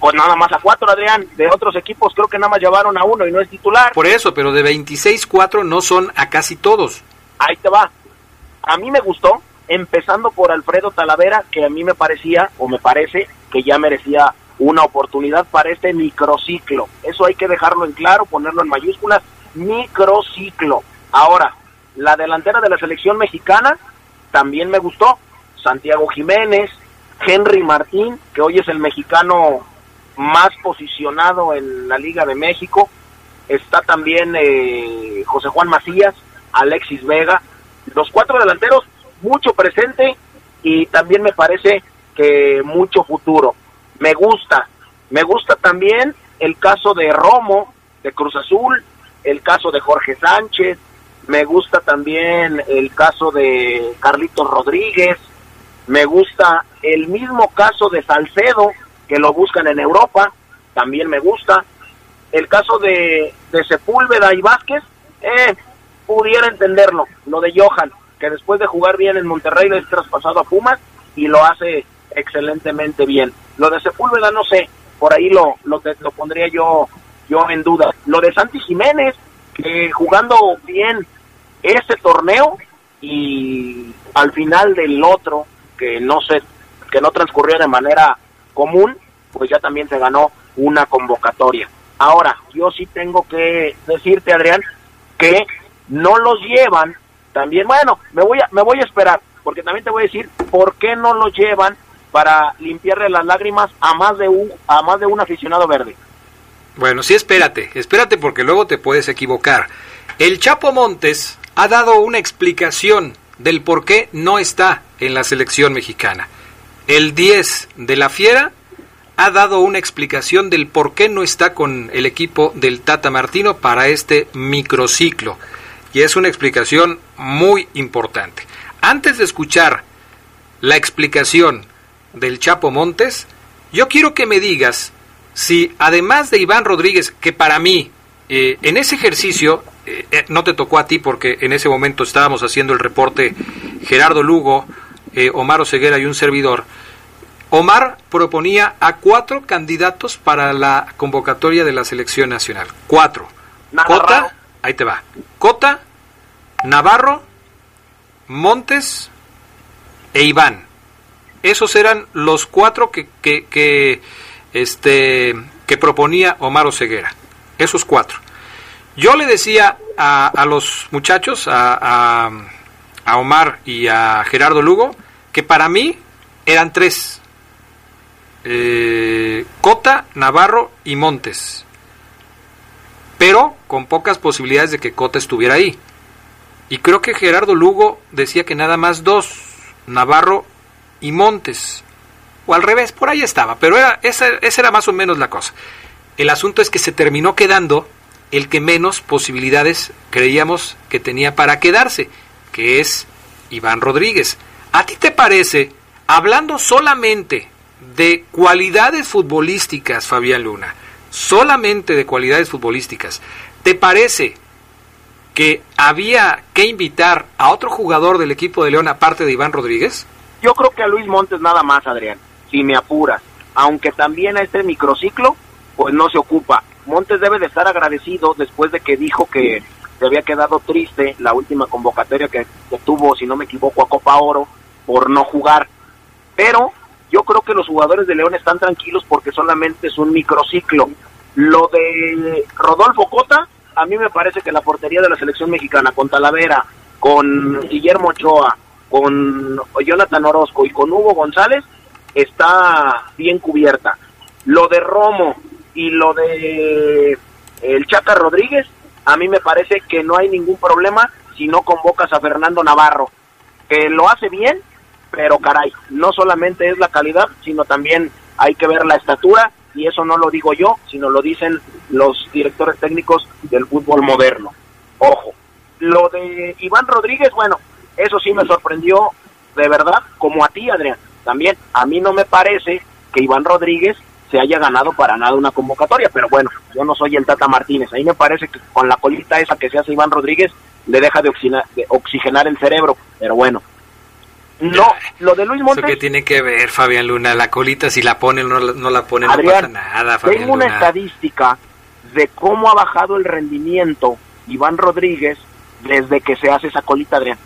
Pues nada más a cuatro, Adrián. De otros equipos creo que nada más llevaron a uno y no es titular. Por eso, pero de 26, cuatro no son a casi todos. Ahí te va. A mí me gustó empezando por Alfredo Talavera, que a mí me parecía, o me parece, que ya merecía una oportunidad para este microciclo. Eso hay que dejarlo en claro, ponerlo en mayúsculas, microciclo. Ahora, la delantera de la selección mexicana también me gustó. Santiago Jiménez, Henry Martín, que hoy es el mexicano más posicionado en la Liga de México. Está también eh, José Juan Macías, Alexis Vega. Los cuatro delanteros, mucho presente y también me parece que mucho futuro. Me gusta. Me gusta también el caso de Romo, de Cruz Azul, el caso de Jorge Sánchez, me gusta también el caso de Carlitos Rodríguez, me gusta el mismo caso de Salcedo, que lo buscan en Europa, también me gusta. El caso de, de Sepúlveda y Vázquez, eh, pudiera entenderlo. Lo de Johan, que después de jugar bien en Monterrey es traspasado a Pumas y lo hace excelentemente bien. Lo de Sepúlveda no sé, por ahí lo, lo, lo pondría yo, yo en duda. Lo de Santi Jiménez, que jugando bien ese torneo y al final del otro, que no se, que no transcurrió de manera común, pues ya también se ganó una convocatoria. Ahora, yo sí tengo que decirte, Adrián, que no los llevan también, bueno, me voy a, me voy a esperar, porque también te voy a decir por qué no los llevan para limpiarle las lágrimas a más de un, a más de un aficionado verde. Bueno, sí, espérate, espérate porque luego te puedes equivocar. El Chapo Montes ha dado una explicación del por qué no está en la selección mexicana. El 10 de la Fiera ha dado una explicación del por qué no está con el equipo del Tata Martino para este microciclo. Y es una explicación muy importante. Antes de escuchar la explicación del Chapo Montes, yo quiero que me digas si además de Iván Rodríguez, que para mí eh, en ese ejercicio eh, eh, no te tocó a ti porque en ese momento estábamos haciendo el reporte Gerardo Lugo, Omar Oseguera y un servidor, Omar proponía a cuatro candidatos para la convocatoria de la selección nacional. Cuatro. Cota, ahí te va. Cota, Navarro, Montes e Iván. Esos eran los cuatro que, que, este, que proponía Omar Oseguera. Esos cuatro. Yo le decía a, los muchachos, a, a, Omar y a Gerardo Lugo, que para mí eran tres. Eh, Cota, Navarro y Montes. Pero con pocas posibilidades de que Cota estuviera ahí. Y creo que Gerardo Lugo decía que nada más dos, Navarro y Montes. O al revés, por ahí estaba. Pero era, esa, esa era más o menos la cosa. El asunto es que se terminó quedando el que menos posibilidades creíamos que tenía para quedarse, que es Iván Rodríguez. ¿A ti te parece, hablando solamente de cualidades futbolísticas, Fabián Luna, solamente de cualidades futbolísticas, ¿te parece que había que invitar a otro jugador del equipo de León aparte de Iván Rodríguez? Yo creo que a Luis Montes nada más, Adrián, si me apuras. Aunque también a este microciclo, pues no se ocupa. Montes debe de estar agradecido después de que dijo que se había quedado triste la última convocatoria que, tuvo, si no me equivoco, a Copa Oro por no jugar. Pero yo creo que los jugadores de León están tranquilos porque solamente es un microciclo. Lo de Rodolfo Cota, a mí me parece que la portería de la selección mexicana con Talavera, con Guillermo Ochoa, con Jonathan Orozco y con Hugo González está bien cubierta. Lo de Romo, y lo de el Chaca Rodríguez, a mí me parece que no hay ningún problema si no convocas a Fernando Navarro, que lo hace bien, pero caray, no solamente es la calidad, sino también hay que ver la estatura, y eso no lo digo yo, sino lo dicen los directores técnicos del fútbol moderno. Ojo, lo de Iván Rodríguez, bueno, eso sí me sorprendió de verdad, como a ti, Adrián. También a mí no me parece que Iván Rodríguez se haya ganado para nada una convocatoria, pero bueno, yo no soy el Tata Martínez, ahí me parece que con la colita esa que se hace Iván Rodríguez le deja de, oxigenar el cerebro, pero bueno. No, lo de Luis Montes... ¿Eso qué tiene que ver, Fabián Luna? La colita, si la pone o no, no, la pone, no pasa nada, Fabián Tengo una estadística de cómo ha bajado el rendimiento Iván Rodríguez desde que se hace esa colita, Adrián.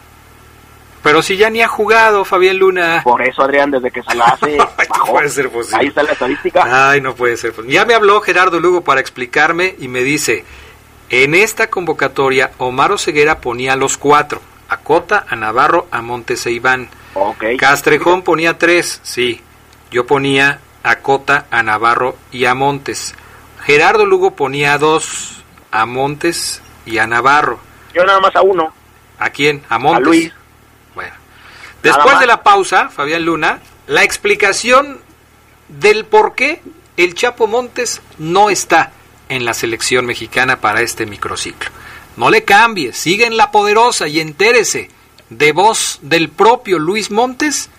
Pero si ya ni ha jugado Fabián Luna. Por eso, Adrián, desde que se la hace, bajó. puede ser posible. Ahí está la estadística. Ay, no puede ser. Ya me habló Gerardo Lugo para explicarme y me dice, en esta convocatoria Omar Ceguera ponía los cuatro, a Cota, a Navarro, a Montes e Iván. Ok. Castrejón ponía tres, sí. Yo ponía a Cota, a Navarro y a Montes. Gerardo Lugo ponía a dos, a Montes y a Navarro. Yo nada más a uno. ¿A quién? A Montes. A Luis. Después de la pausa, Fabián Luna, la explicación del por qué el Chapo Montes no está en la selección mexicana para este microciclo. No le cambie, sigue en la poderosa y entérese de voz del propio Luis Montes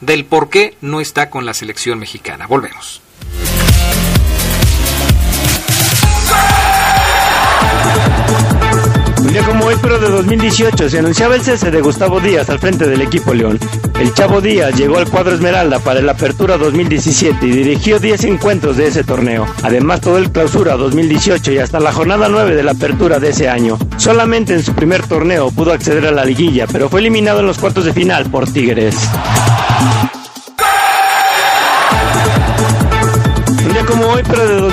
del por qué no está con la selección mexicana. Volvemos. De 2018, se anunciaba el cese de Gustavo Díaz al frente del equipo León. El Chavo Díaz llegó al cuadro Esmeralda para la Apertura 2017 y dirigió 10 encuentros de ese torneo. Además, todo el Clausura 2018 y hasta la jornada 9 de la Apertura de ese año. Solamente en su primer torneo pudo acceder a la liguilla, pero fue eliminado en los cuartos de final por Tigres.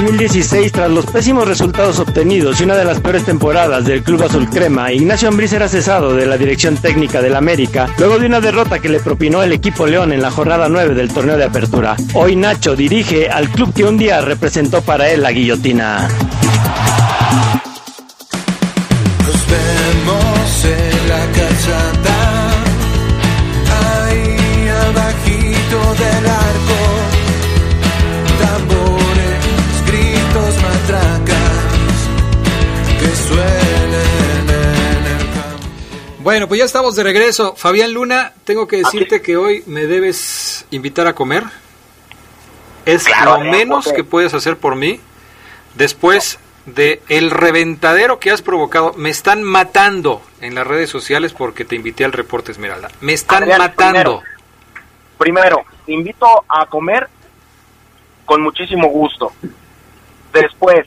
2016, tras los pésimos resultados obtenidos y una de las peores temporadas del Club Azul Crema, Ignacio Ambriz era cesado de la dirección técnica del América, luego de una derrota que le propinó el equipo León en la jornada 9 del torneo de apertura. Hoy Nacho dirige al club que un día representó para él la guillotina. Bueno, pues ya estamos de regreso. Fabián Luna, tengo que decirte que hoy me debes invitar a comer. Es Claro, lo Adrián, menos porque- que puedes hacer por mí. Después de el reventadero que has provocado, me están matando en las redes sociales porque te invité al reporte Esmeralda. Me están Adrián, matando. Primero, te invito a comer con muchísimo gusto. Después,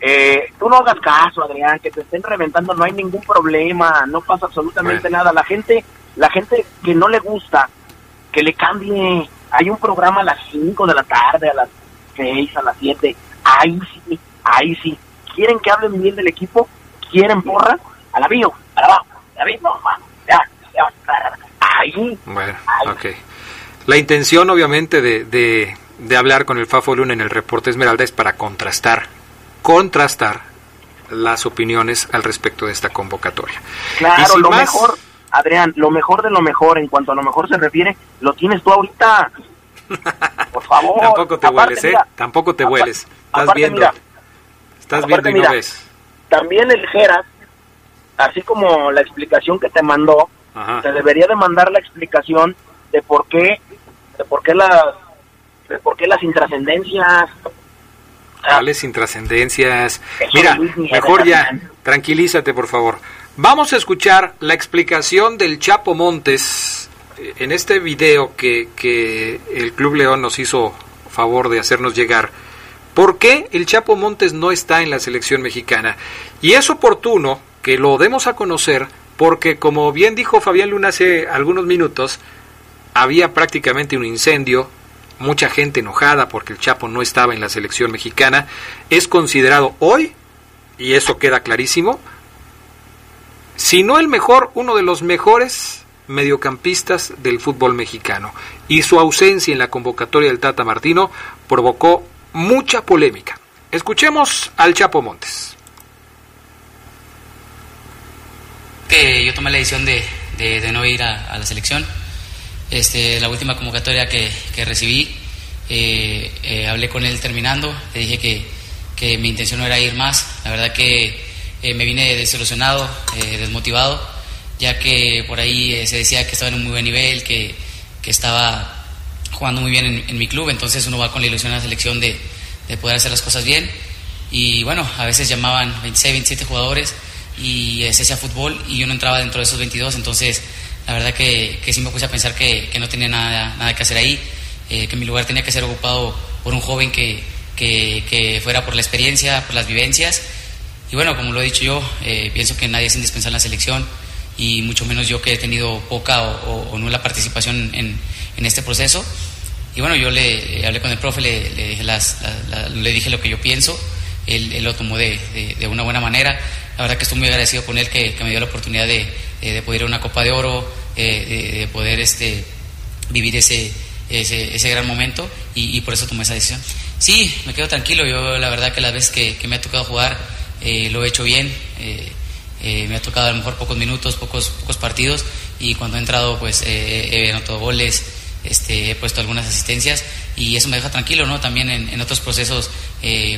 eh, tú no hagas caso, Adrián, que te estén reventando, no hay ningún problema, no pasa absolutamente Bueno. nada. La gente, la gente que no le gusta, que le cambie. Hay un programa a las 5 de la tarde, a las 6, a las 7. Ahí sí, ahí sí. ¿Quieren que hablen bien del equipo? ¿Quieren porra? A la bio, a la abajo, a la bio, ya, ya, ahí. Bueno, ok. La intención, obviamente, de, de, de hablar con el Fafo Luna en el reporte Esmeralda es para contrastar, contrastar las opiniones al respecto de esta convocatoria. Claro, lo más- mejor, Adrián, lo mejor de lo mejor, en cuanto a lo mejor se refiere, lo tienes tú ahorita. Por favor. Tampoco te Aparte, hueles, ¿eh? mira, Tampoco te hueles. Estás aparte, viendo. mira, Estás viendo y no mira, ves. También el Geras, así como la explicación que te mandó, Ajá. te debería de mandar la explicación de por qué, de por qué las, de por qué las intrascendencias. Intrascendencias. Mira, mejor ya, tranquilízate, por favor. Vamos a escuchar la explicación del Chapo Montes eh, en este video que, que el Club León nos hizo favor de hacernos llegar. ¿Por qué el Chapo Montes no está en la selección mexicana? Y es oportuno que lo demos a conocer porque, como bien dijo Fabián Luna hace algunos minutos, había prácticamente un incendio, mucha gente enojada porque el Chapo no estaba en la selección mexicana, es considerado hoy, y eso queda clarísimo, si no el mejor, uno de los mejores mediocampistas del fútbol mexicano. Y su ausencia en la convocatoria del Tata Martino provocó mucha polémica. Escuchemos al Chapo Montes. yo tomé la decisión de, no ir a la selección. Este, la última convocatoria que, que recibí, eh, eh, hablé con él terminando, le dije que, que mi intención no era ir más. La verdad que eh, me vine desilusionado, eh, desmotivado, ya que por ahí eh, se decía que estaba en un muy buen nivel, que, que estaba jugando muy bien en, en mi club, entonces uno va con la ilusión a la selección de, de poder hacer las cosas bien. Y bueno, a veces llamaban 26, 27 jugadores y eh, se hacía fútbol y yo no entraba dentro de esos 22, entonces la verdad que, que sí me puse a pensar que, que no tenía nada, nada que hacer ahí, eh, que mi lugar tenía que ser ocupado por un joven que, que, que fuera por la experiencia, por las vivencias. Y bueno, como lo he dicho yo, eh, pienso que nadie es indispensable en la selección y mucho menos yo que he tenido poca o, o nula participación en, en, este proceso. Y bueno, yo le, hablé con el profe, le, le, dije las, le, dije lo que yo pienso, él, él lo tomó de, de, una buena manera. La verdad que estoy muy agradecido con él que, me dio la oportunidad de, de, poder ir a una Copa de Oro, eh, de, poder este, vivir ese, ese, gran momento y, por eso tomé esa decisión. Sí, me quedo tranquilo, yo la verdad que las veces que, me ha tocado jugar eh, lo he hecho bien. Eh, me ha tocado a lo mejor pocos minutos, pocos, pocos partidos y cuando he entrado pues he anotado goles, este, he puesto algunas asistencias y eso me deja tranquilo, ¿no? También en, otros procesos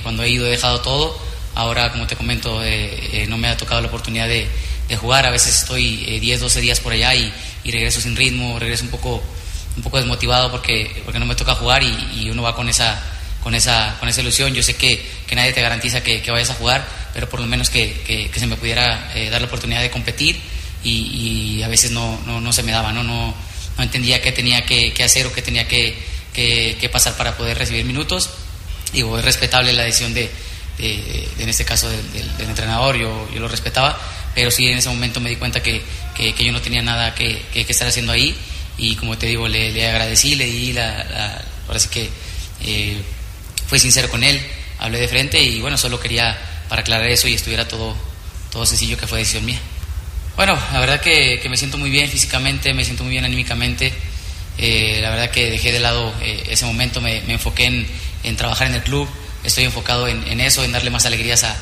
cuando he ido he dejado todo. Ahora, como te comento, no me ha tocado la oportunidad de, jugar. A veces estoy 10, 12 días por allá y, y, regreso sin ritmo, regreso un poco, un poco desmotivado porque, porque no me toca jugar y, y uno va con esa, con esa, con esa ilusión. Yo sé que, que nadie te garantiza que, que, vayas a jugar, pero por lo menos que, que se me pudiera eh, dar la oportunidad de competir y, y a veces no, no, no, se me daba, no, no, no entendía qué tenía que, hacer o qué tenía que, pasar para poder recibir minutos. Digo, es respetable la decisión de, de, en este caso del, del, entrenador, yo, yo, lo respetaba, pero sí en ese momento me di cuenta que, que yo no tenía nada que, estar haciendo ahí y como te digo, le, le agradecí, le di la, la ahora sí que eh, fui sincero con él, hablé de frente y bueno, solo quería para aclarar eso y estuviera todo, todo sencillo que fue decisión mía. Bueno, la verdad que, me siento muy bien físicamente, me siento muy bien anímicamente. Eh, la verdad que dejé de lado eh, ese momento, me, enfoqué en, trabajar en el club, estoy enfocado en, eso, en darle más alegrías a,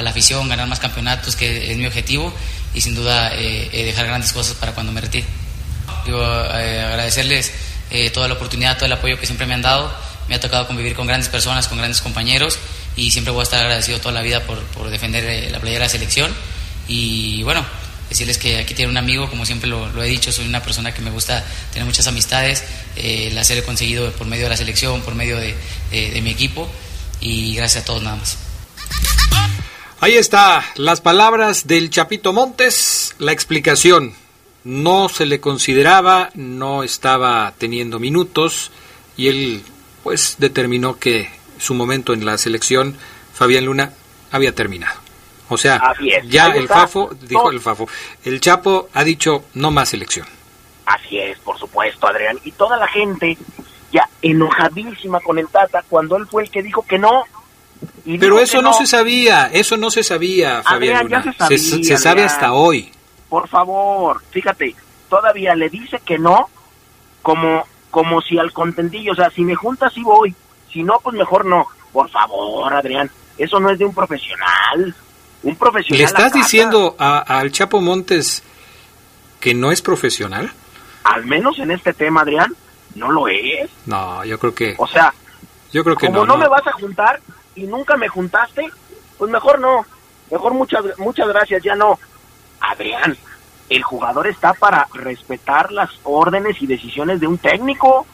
la afición, ganar más campeonatos, que es mi objetivo, y sin duda eh, dejar grandes cosas para cuando me retire. Digo, agradecerles toda la oportunidad, todo el apoyo que siempre me han dado me ha tocado convivir con grandes personas, con grandes compañeros y siempre voy a estar agradecido toda la vida por, por defender eh, la playera de la selección. Y bueno, decirles que aquí tiene un amigo, como siempre lo, he dicho, soy una persona que me gusta tener muchas amistades, eh, las he conseguido por medio de la selección, por medio de, de mi equipo y gracias a todos nada más. Ahí está, las palabras del Chapito Montes, la explicación. No se le consideraba, no estaba teniendo minutos y él pues determinó que su momento en la selección, Fabián Luna, había terminado. O sea, ya el Fafo, dijo el Fafo, el Chapo ha dicho no más selección. Así es, por supuesto, Adrián. Y toda la gente ya enojadísima con el Tata cuando él fue el que dijo que no. Pero eso no. se sabía, eso no se sabía, Fabián Luna. se, se sabe hasta hoy. Por favor, fíjate, todavía le dice que no como como si al contentillo, o sea, si me juntas sí voy, si no, pues mejor no. Por favor, Adrián, eso no es de un profesional. Un profesional. ¿Le estás diciendo al Chapo Montes que no es profesional? Al menos en este tema, Adrián, no lo es. No, yo creo que. O sea, yo creo que como no, me vas a juntar y nunca me juntaste, pues mejor no. Mejor muchas muchas gracias, ya no. Adrián, el jugador está para respetar las órdenes y decisiones de un técnico.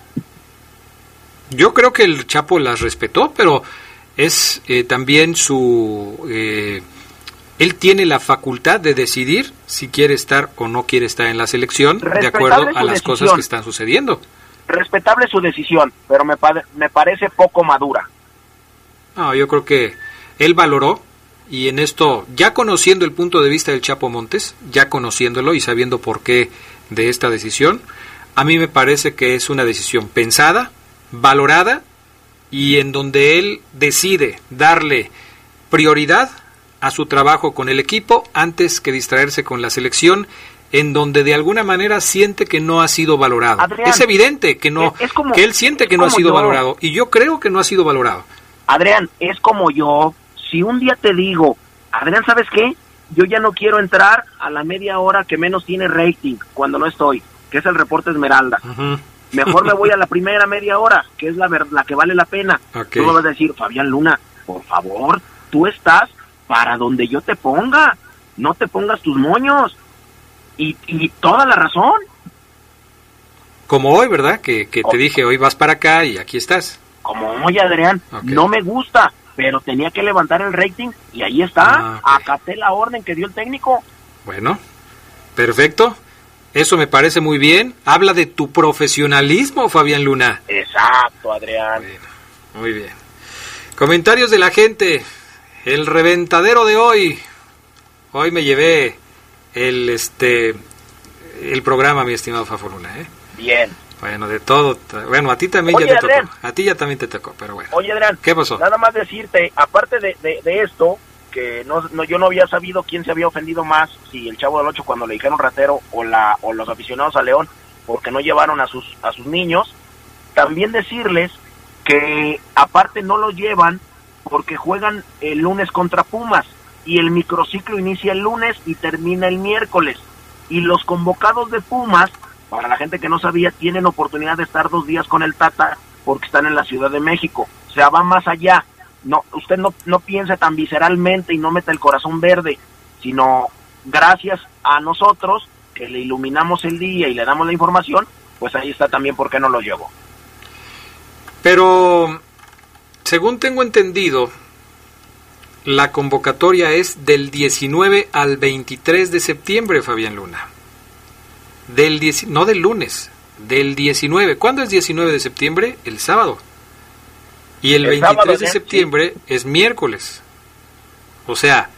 Yo creo que el Chapo las respetó, pero es eh, también su... Eh, él tiene la facultad de decidir si quiere estar o no quiere estar en la selección de acuerdo a las cosas que están sucediendo. Respetable su decisión, pero me, parece poco madura. No, yo creo que él valoró y en esto, ya conociendo el punto de vista del Chapo Montes, ya conociéndolo y sabiendo por qué de esta decisión, a mí me parece que es una decisión pensada, valorada y en donde él decide darle prioridad a su trabajo con el equipo antes que distraerse con la selección en donde de alguna manera siente que no ha sido valorado. es evidente que no que él siente que no ha sido valorado y yo creo que no ha sido valorado. Adrián, es como yo si un día te digo, Adrián, ¿sabes qué? Yo ya no quiero entrar a la media hora que menos tiene rating cuando no estoy, que es el reporte Esmeralda. Mejor me voy a la primera media hora, que es la, la que vale la pena. Tú me vas a decir, Fabián Luna, por favor, tú estás para donde yo te ponga. No te pongas tus moños. Y, y toda la razón. Como hoy, ¿verdad? Que, que te dije, hoy vas para acá y aquí estás. Como hoy, Adrián. No me gusta pero tenía que levantar el rating y ahí está, ah, acaté la orden que dio el técnico. Bueno, perfecto. Eso me parece muy bien. Habla de tu profesionalismo, Fabián Luna. Exacto, Adrián. muy bien. Comentarios de la gente. El reventadero de hoy. Hoy me llevé el este el programa, mi estimado Fafoluna, ¿eh? Bien. Bueno, de todo. Bueno, a ti también Oye, ya te Adrián. tocó. A ti ya también te tocó, pero bueno. Oye, Adrián. ¿Qué pasó? Nada más decirte, aparte de, de, de esto, que no, no, yo no había sabido quién se había ofendido más, si el Chavo del Ocho cuando le dijeron ratero o, la, o los aficionados a León, porque no llevaron a sus, a sus niños. También decirles que aparte no los llevan porque juegan el lunes contra Pumas y el microciclo inicia el lunes y termina el miércoles. Y los convocados de Pumas, para la gente que no sabía, tienen oportunidad de estar dos días con el Tata porque están en la Ciudad de México. O sea, va más allá. No, usted no, no piense tan visceralmente y no meta el corazón verde, sino gracias a nosotros que le iluminamos el día y le damos la información, pues ahí está también por qué no lo llevo. Pero, según tengo entendido, la convocatoria es del 19 al 23 de septiembre, Fabián Luna. Del 10 no del lunes, del 19. ¿Cuándo es 19 de septiembre? El sábado. Y el, El 23 sábado, de sí. septiembre es miércoles. O sea,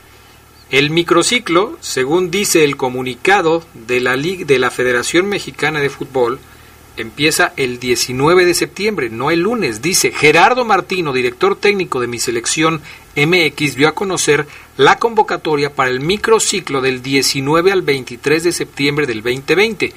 el microciclo, según dice el comunicado de la, Lig- de la Federación Mexicana de Fútbol, empieza el 19 de septiembre, no el lunes. Dice, Gerardo Martino, director técnico de mi selección MX, dio a conocer la convocatoria para el microciclo del 19 al 23 de septiembre del 2020.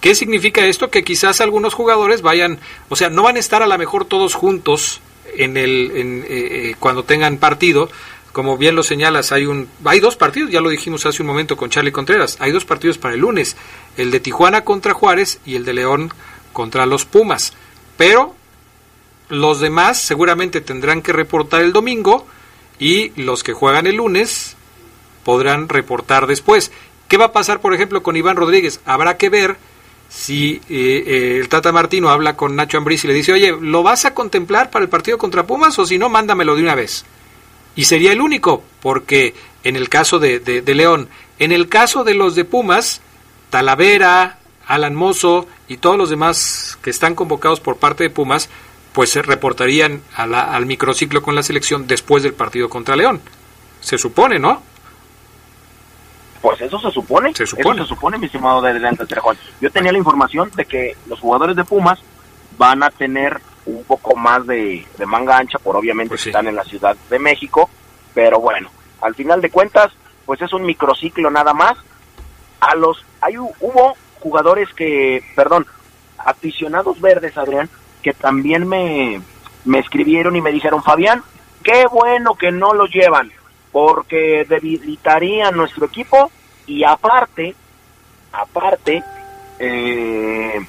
¿Qué significa esto? Que quizás algunos jugadores vayan, o sea, no van a estar a lo mejor todos juntos en el, en, eh, eh, cuando tengan partido, como bien lo señalas, hay un hay dos partidos, ya lo dijimos hace un momento con Charlie Contreras, hay dos partidos para el lunes, el de Tijuana contra Juárez y el de León contra los Pumas. Pero los demás seguramente tendrán que reportar el domingo y los que juegan el lunes podrán reportar después. ¿Qué va a pasar, por ejemplo, con Iván Rodríguez? Habrá que ver si eh, eh, el Tata Martino habla con Nacho Ambriz y le dice, oye, ¿lo vas a contemplar para el partido contra Pumas o si no, mándamelo de una vez? Y sería el único, porque en el caso de, de- de León, en el caso de los de Pumas, Talavera, Alan Mozo y todos los demás que están convocados por parte de Pumas, pues se reportarían a la- al microciclo con la selección después del partido contra León. Se supone, ¿no? Pues eso se supone. Se supone. Eso se supone, mi estimado de delante Trejón. Yo tenía la información de que los jugadores de Pumas van a tener un poco más de, de manga ancha, por obviamente Pues sí. están en la Ciudad de México, pero bueno, al final de cuentas, pues es un microciclo nada más. A los, hay, hu- hubo jugadores que, perdón, aficionados verdes, Adrián, que también me, me escribieron y me dijeron, Fabián, qué bueno que no lo llevan, porque debilitarían nuestro equipo y aparte, aparte, eh,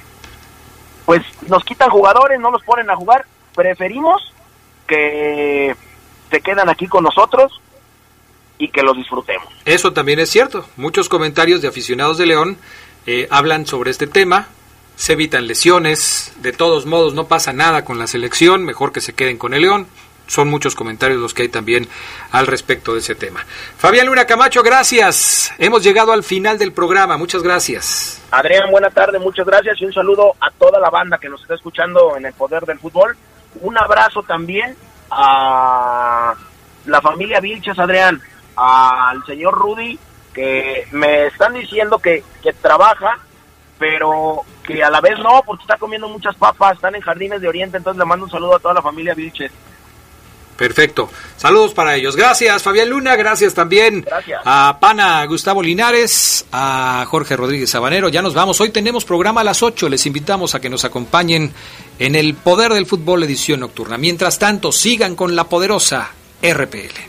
pues nos quitan jugadores, no los ponen a jugar, preferimos que se quedan aquí con nosotros y que los disfrutemos. Eso también es cierto. Muchos comentarios de aficionados de León eh, hablan sobre este tema. Se evitan lesiones. De todos modos, no pasa nada con la selección. Mejor que se queden con el León. Son muchos comentarios los que hay también al respecto de ese tema. Fabián Luna Camacho, gracias. Hemos llegado al final del programa. Muchas gracias. Adrián, buena tarde, muchas gracias y un saludo a toda la banda que nos está escuchando en el poder del fútbol. Un abrazo también a la familia Vilches, Adrián, al señor Rudy, que me están diciendo que, que trabaja, pero que a la vez no, porque está comiendo muchas papas, están en Jardines de Oriente, entonces le mando un saludo a toda la familia Vilches. Perfecto. Saludos para ellos. Gracias, Fabián Luna. Gracias también Gracias. a Pana Gustavo Linares, a Jorge Rodríguez Sabanero. Ya nos vamos. Hoy tenemos programa a las 8. Les invitamos a que nos acompañen en el Poder del Fútbol edición nocturna. Mientras tanto, sigan con la poderosa RPL.